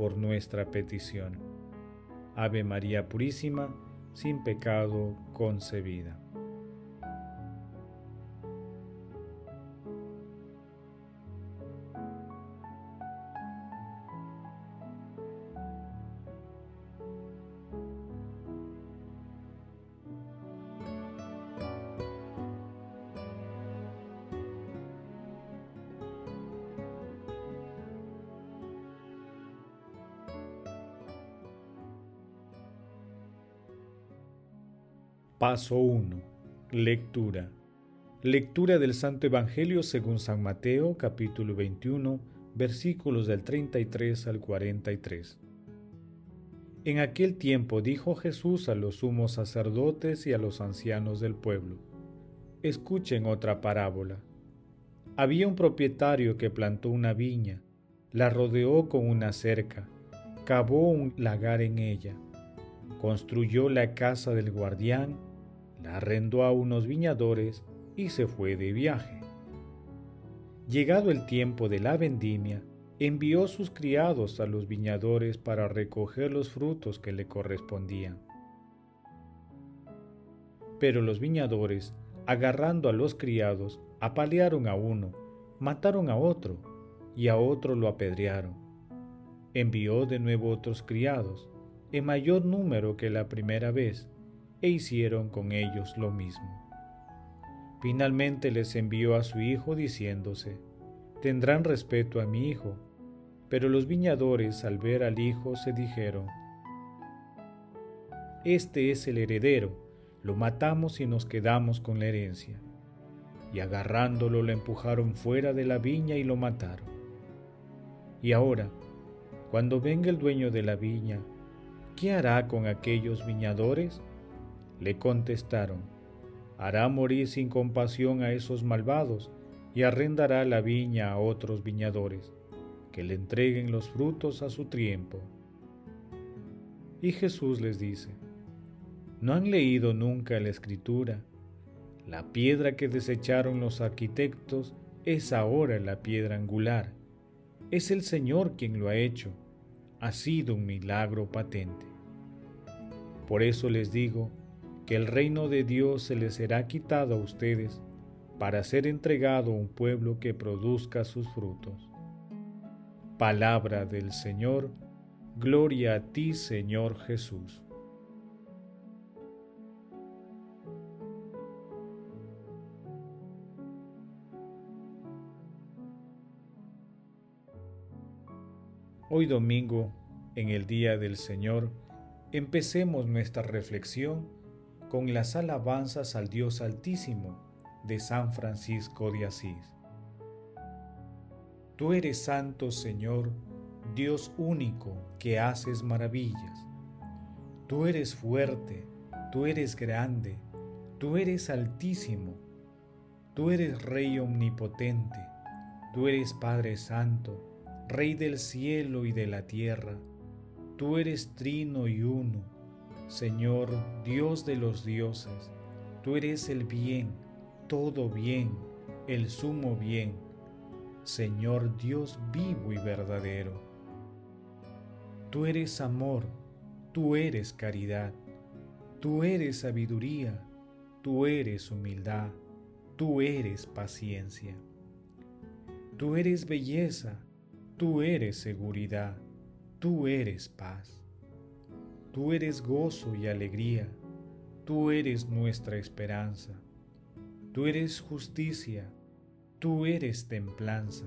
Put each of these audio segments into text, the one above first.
por nuestra petición. Ave María Purísima, sin pecado concebida. Paso 1. Lectura. Lectura del Santo Evangelio según San Mateo capítulo 21 versículos del 33 al 43. En aquel tiempo dijo Jesús a los sumos sacerdotes y a los ancianos del pueblo, Escuchen otra parábola. Había un propietario que plantó una viña, la rodeó con una cerca, cavó un lagar en ella, construyó la casa del guardián, la arrendó a unos viñadores y se fue de viaje. Llegado el tiempo de la vendimia, envió sus criados a los viñadores para recoger los frutos que le correspondían. Pero los viñadores, agarrando a los criados, apalearon a uno, mataron a otro, y a otro lo apedrearon. Envió de nuevo otros criados, en mayor número que la primera vez, e hicieron con ellos lo mismo. Finalmente les envió a su hijo diciéndose, Tendrán respeto a mi hijo. Pero los viñadores al ver al hijo se dijeron, Este es el heredero, lo matamos y nos quedamos con la herencia. Y agarrándolo lo empujaron fuera de la viña y lo mataron. Y ahora, cuando venga el dueño de la viña, ¿qué hará con aquellos viñadores? Le contestaron, hará morir sin compasión a esos malvados y arrendará la viña a otros viñadores, que le entreguen los frutos a su tiempo. Y Jesús les dice, ¿no han leído nunca la escritura? La piedra que desecharon los arquitectos es ahora la piedra angular. Es el Señor quien lo ha hecho. Ha sido un milagro patente. Por eso les digo, que el reino de Dios se les será quitado a ustedes para ser entregado a un pueblo que produzca sus frutos. Palabra del Señor, gloria a ti Señor Jesús. Hoy domingo, en el Día del Señor, empecemos nuestra reflexión con las alabanzas al Dios Altísimo de San Francisco de Asís. Tú eres santo, Señor, Dios único que haces maravillas. Tú eres fuerte, tú eres grande, tú eres altísimo, tú eres Rey omnipotente, tú eres Padre Santo, Rey del cielo y de la tierra, tú eres trino y uno Señor Dios de los dioses, tú eres el bien, todo bien, el sumo bien, Señor Dios vivo y verdadero. Tú eres amor, tú eres caridad, tú eres sabiduría, tú eres humildad, tú eres paciencia. Tú eres belleza, tú eres seguridad, tú eres paz. Tú eres gozo y alegría, tú eres nuestra esperanza, tú eres justicia, tú eres templanza,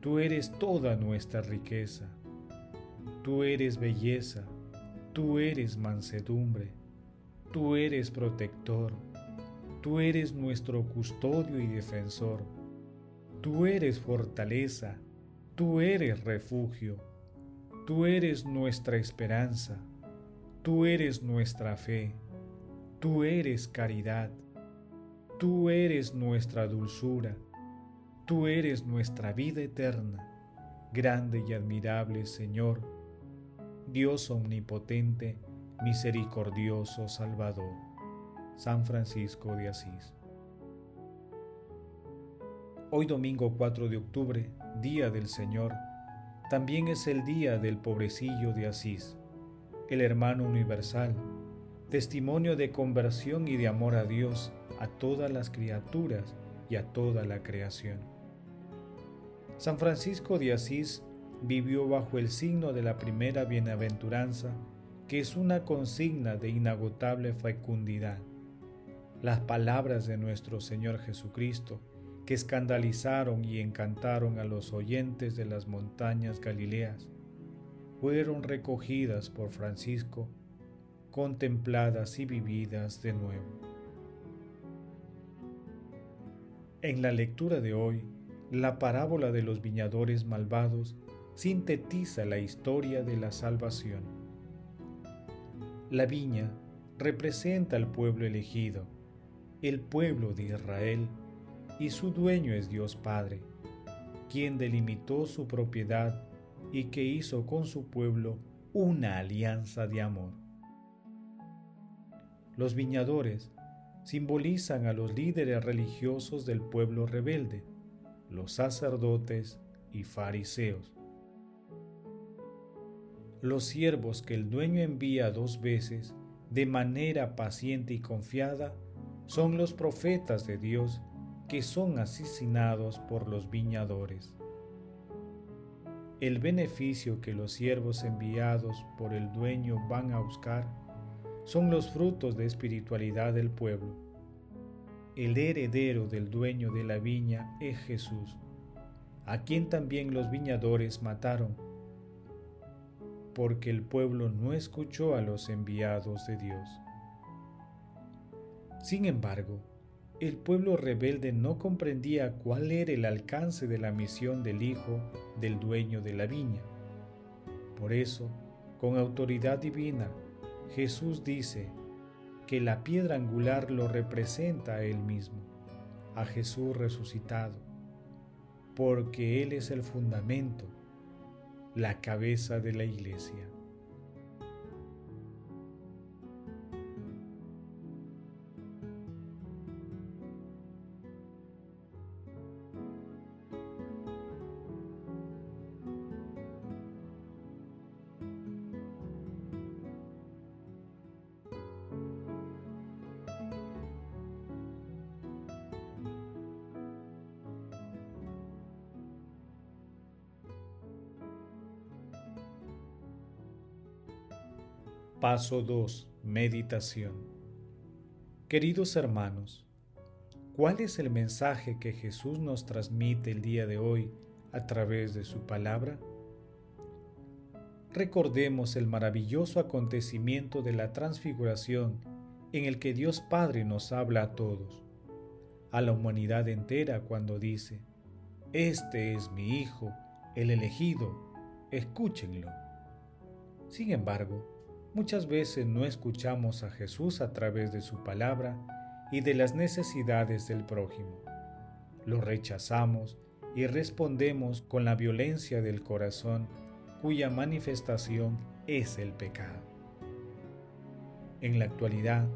tú eres toda nuestra riqueza, tú eres belleza, tú eres mansedumbre, tú eres protector, tú eres nuestro custodio y defensor, tú eres fortaleza, tú eres refugio, Tú eres nuestra esperanza, tú eres nuestra fe, tú eres caridad, tú eres nuestra dulzura, tú eres nuestra vida eterna, grande y admirable Señor, Dios omnipotente, misericordioso Salvador. San Francisco de Asís. Hoy domingo 4 de octubre, Día del Señor, también es el día del pobrecillo de Asís, el hermano universal, testimonio de conversión y de amor a Dios, a todas las criaturas y a toda la creación. San Francisco de Asís vivió bajo el signo de la primera bienaventuranza, que es una consigna de inagotable fecundidad. Las palabras de nuestro Señor Jesucristo, que escandalizaron y encantaron a los oyentes de las montañas Galileas, fueron recogidas por Francisco, contempladas y vividas de nuevo. En la lectura de hoy, la parábola de los viñadores malvados sintetiza la historia de la salvación. La viña representa al pueblo elegido, el pueblo de Israel, y su dueño es Dios Padre, quien delimitó su propiedad y que hizo con su pueblo una alianza de amor. Los viñadores simbolizan a los líderes religiosos del pueblo rebelde, los sacerdotes y fariseos. Los siervos que el dueño envía dos veces de manera paciente y confiada son los profetas de Dios que son asesinados por los viñadores. El beneficio que los siervos enviados por el dueño van a buscar son los frutos de espiritualidad del pueblo. El heredero del dueño de la viña es Jesús, a quien también los viñadores mataron, porque el pueblo no escuchó a los enviados de Dios. Sin embargo, el pueblo rebelde no comprendía cuál era el alcance de la misión del hijo del dueño de la viña. Por eso, con autoridad divina, Jesús dice que la piedra angular lo representa a él mismo, a Jesús resucitado, porque Él es el fundamento, la cabeza de la iglesia. Paso 2. Meditación. Queridos hermanos, ¿cuál es el mensaje que Jesús nos transmite el día de hoy a través de su palabra? Recordemos el maravilloso acontecimiento de la transfiguración en el que Dios Padre nos habla a todos, a la humanidad entera cuando dice, Este es mi Hijo, el elegido, escúchenlo. Sin embargo, Muchas veces no escuchamos a Jesús a través de su palabra y de las necesidades del prójimo. Lo rechazamos y respondemos con la violencia del corazón cuya manifestación es el pecado. En la actualidad,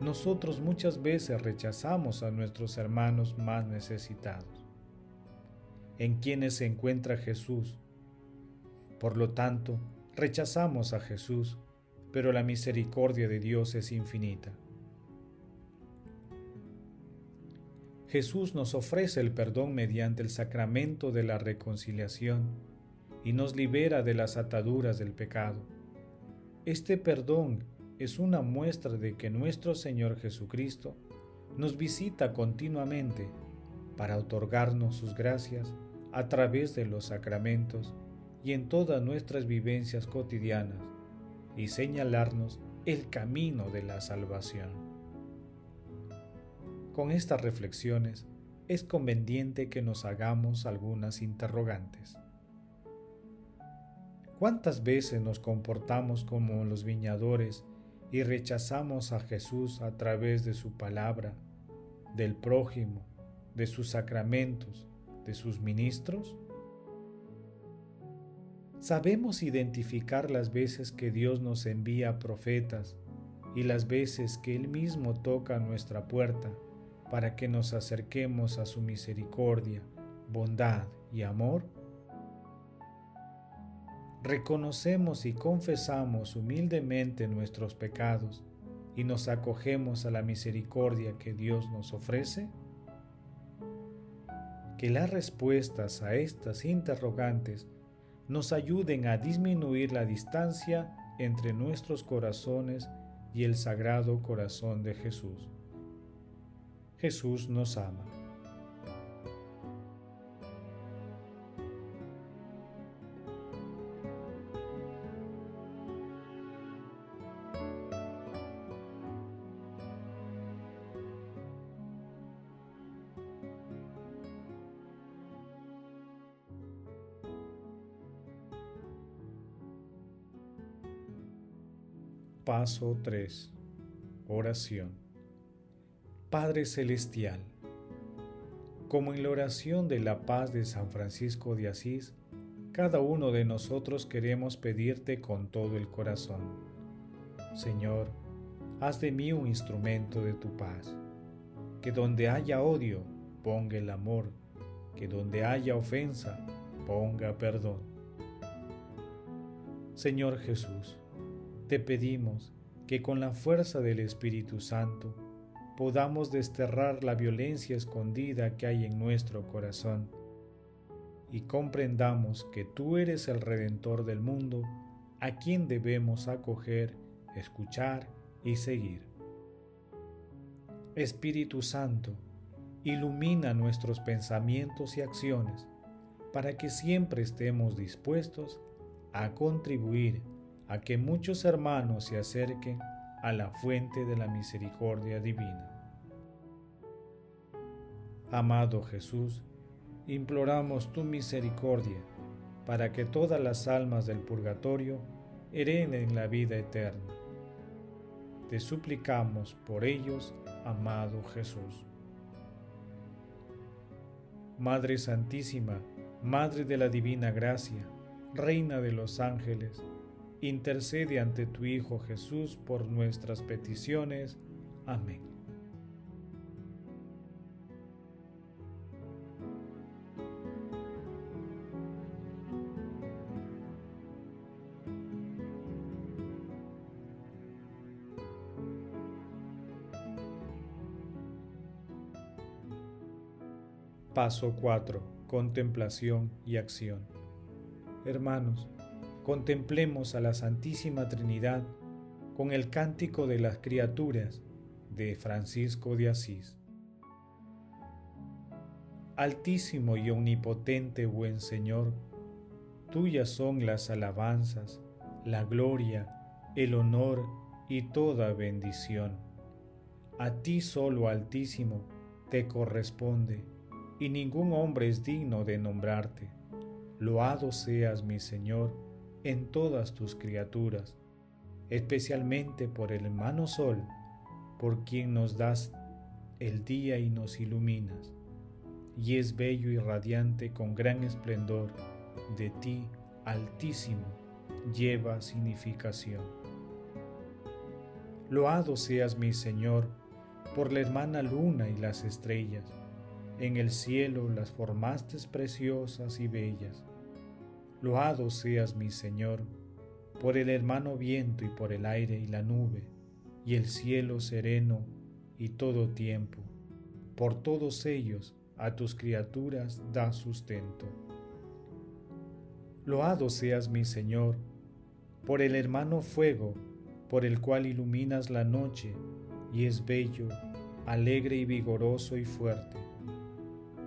nosotros muchas veces rechazamos a nuestros hermanos más necesitados, en quienes se encuentra Jesús. Por lo tanto, rechazamos a Jesús pero la misericordia de Dios es infinita. Jesús nos ofrece el perdón mediante el sacramento de la reconciliación y nos libera de las ataduras del pecado. Este perdón es una muestra de que nuestro Señor Jesucristo nos visita continuamente para otorgarnos sus gracias a través de los sacramentos y en todas nuestras vivencias cotidianas y señalarnos el camino de la salvación. Con estas reflexiones es conveniente que nos hagamos algunas interrogantes. ¿Cuántas veces nos comportamos como los viñadores y rechazamos a Jesús a través de su palabra, del prójimo, de sus sacramentos, de sus ministros? Sabemos identificar las veces que Dios nos envía profetas y las veces que Él mismo toca nuestra puerta para que nos acerquemos a su misericordia, bondad y amor? Reconocemos y confesamos humildemente nuestros pecados y nos acogemos a la misericordia que Dios nos ofrece? Que las respuestas a estas interrogantes nos ayuden a disminuir la distancia entre nuestros corazones y el sagrado corazón de Jesús. Jesús nos ama. Paso 3. Oración. Padre Celestial, como en la oración de la paz de San Francisco de Asís, cada uno de nosotros queremos pedirte con todo el corazón. Señor, haz de mí un instrumento de tu paz. Que donde haya odio, ponga el amor. Que donde haya ofensa, ponga perdón. Señor Jesús, te pedimos que con la fuerza del Espíritu Santo podamos desterrar la violencia escondida que hay en nuestro corazón y comprendamos que tú eres el Redentor del mundo a quien debemos acoger, escuchar y seguir. Espíritu Santo, ilumina nuestros pensamientos y acciones para que siempre estemos dispuestos a contribuir a que muchos hermanos se acerquen a la fuente de la misericordia divina. Amado Jesús, imploramos tu misericordia para que todas las almas del purgatorio hereden la vida eterna. Te suplicamos por ellos, amado Jesús. Madre Santísima, Madre de la Divina Gracia, Reina de los ángeles, intercede ante tu Hijo Jesús por nuestras peticiones. Amén. Paso 4. Contemplación y acción. Hermanos, contemplemos a la Santísima Trinidad con el cántico de las criaturas de Francisco de Asís. Altísimo y omnipotente buen Señor, tuyas son las alabanzas, la gloria, el honor y toda bendición. A ti solo Altísimo te corresponde, y ningún hombre es digno de nombrarte. Loado seas mi Señor, en todas tus criaturas, especialmente por el hermano Sol, por quien nos das el día y nos iluminas, y es bello y radiante con gran esplendor, de ti, altísimo, lleva significación. Loado seas mi Señor por la hermana luna y las estrellas, en el cielo las formaste preciosas y bellas Loado seas mi Señor, por el hermano viento y por el aire y la nube, y el cielo sereno y todo tiempo. Por todos ellos a tus criaturas da sustento. Loado seas mi Señor, por el hermano fuego, por el cual iluminas la noche, y es bello, alegre y vigoroso y fuerte.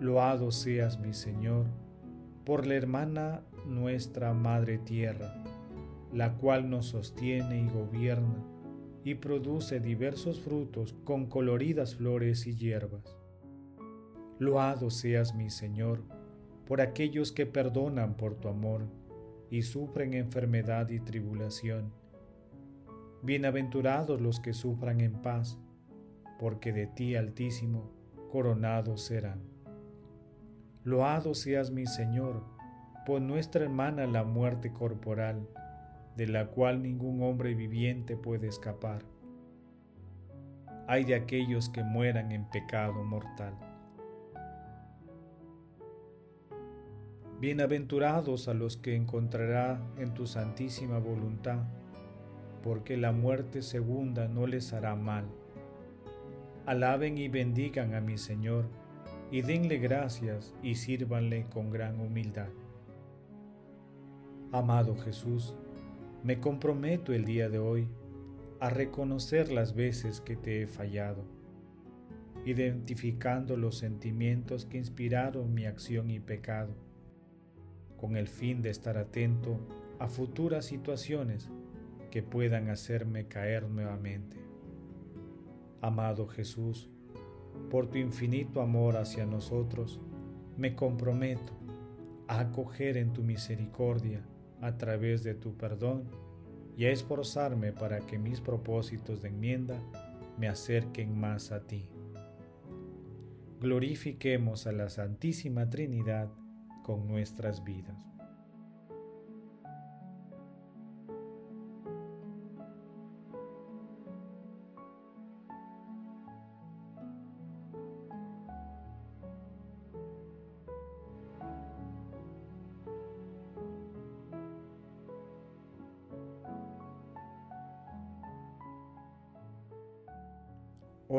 Loado seas mi Señor, por la hermana nuestra Madre Tierra, la cual nos sostiene y gobierna y produce diversos frutos con coloridas flores y hierbas. Loado seas mi Señor por aquellos que perdonan por tu amor y sufren enfermedad y tribulación. Bienaventurados los que sufran en paz, porque de ti, Altísimo, coronados serán. Loado seas mi Señor, por nuestra hermana la muerte corporal, de la cual ningún hombre viviente puede escapar. Hay de aquellos que mueran en pecado mortal. Bienaventurados a los que encontrará en tu santísima voluntad, porque la muerte segunda no les hará mal. Alaben y bendigan a mi Señor, y denle gracias y sírvanle con gran humildad. Amado Jesús, me comprometo el día de hoy a reconocer las veces que te he fallado, identificando los sentimientos que inspiraron mi acción y pecado con el fin de estar atento a futuras situaciones que puedan hacerme caer nuevamente. Amado Jesús, por tu infinito amor hacia nosotros, me comprometo a acoger en tu misericordia a través de tu perdón y a esforzarme para que mis propósitos de enmienda me acerquen más a ti. Glorifiquemos a la Santísima Trinidad con nuestras vidas.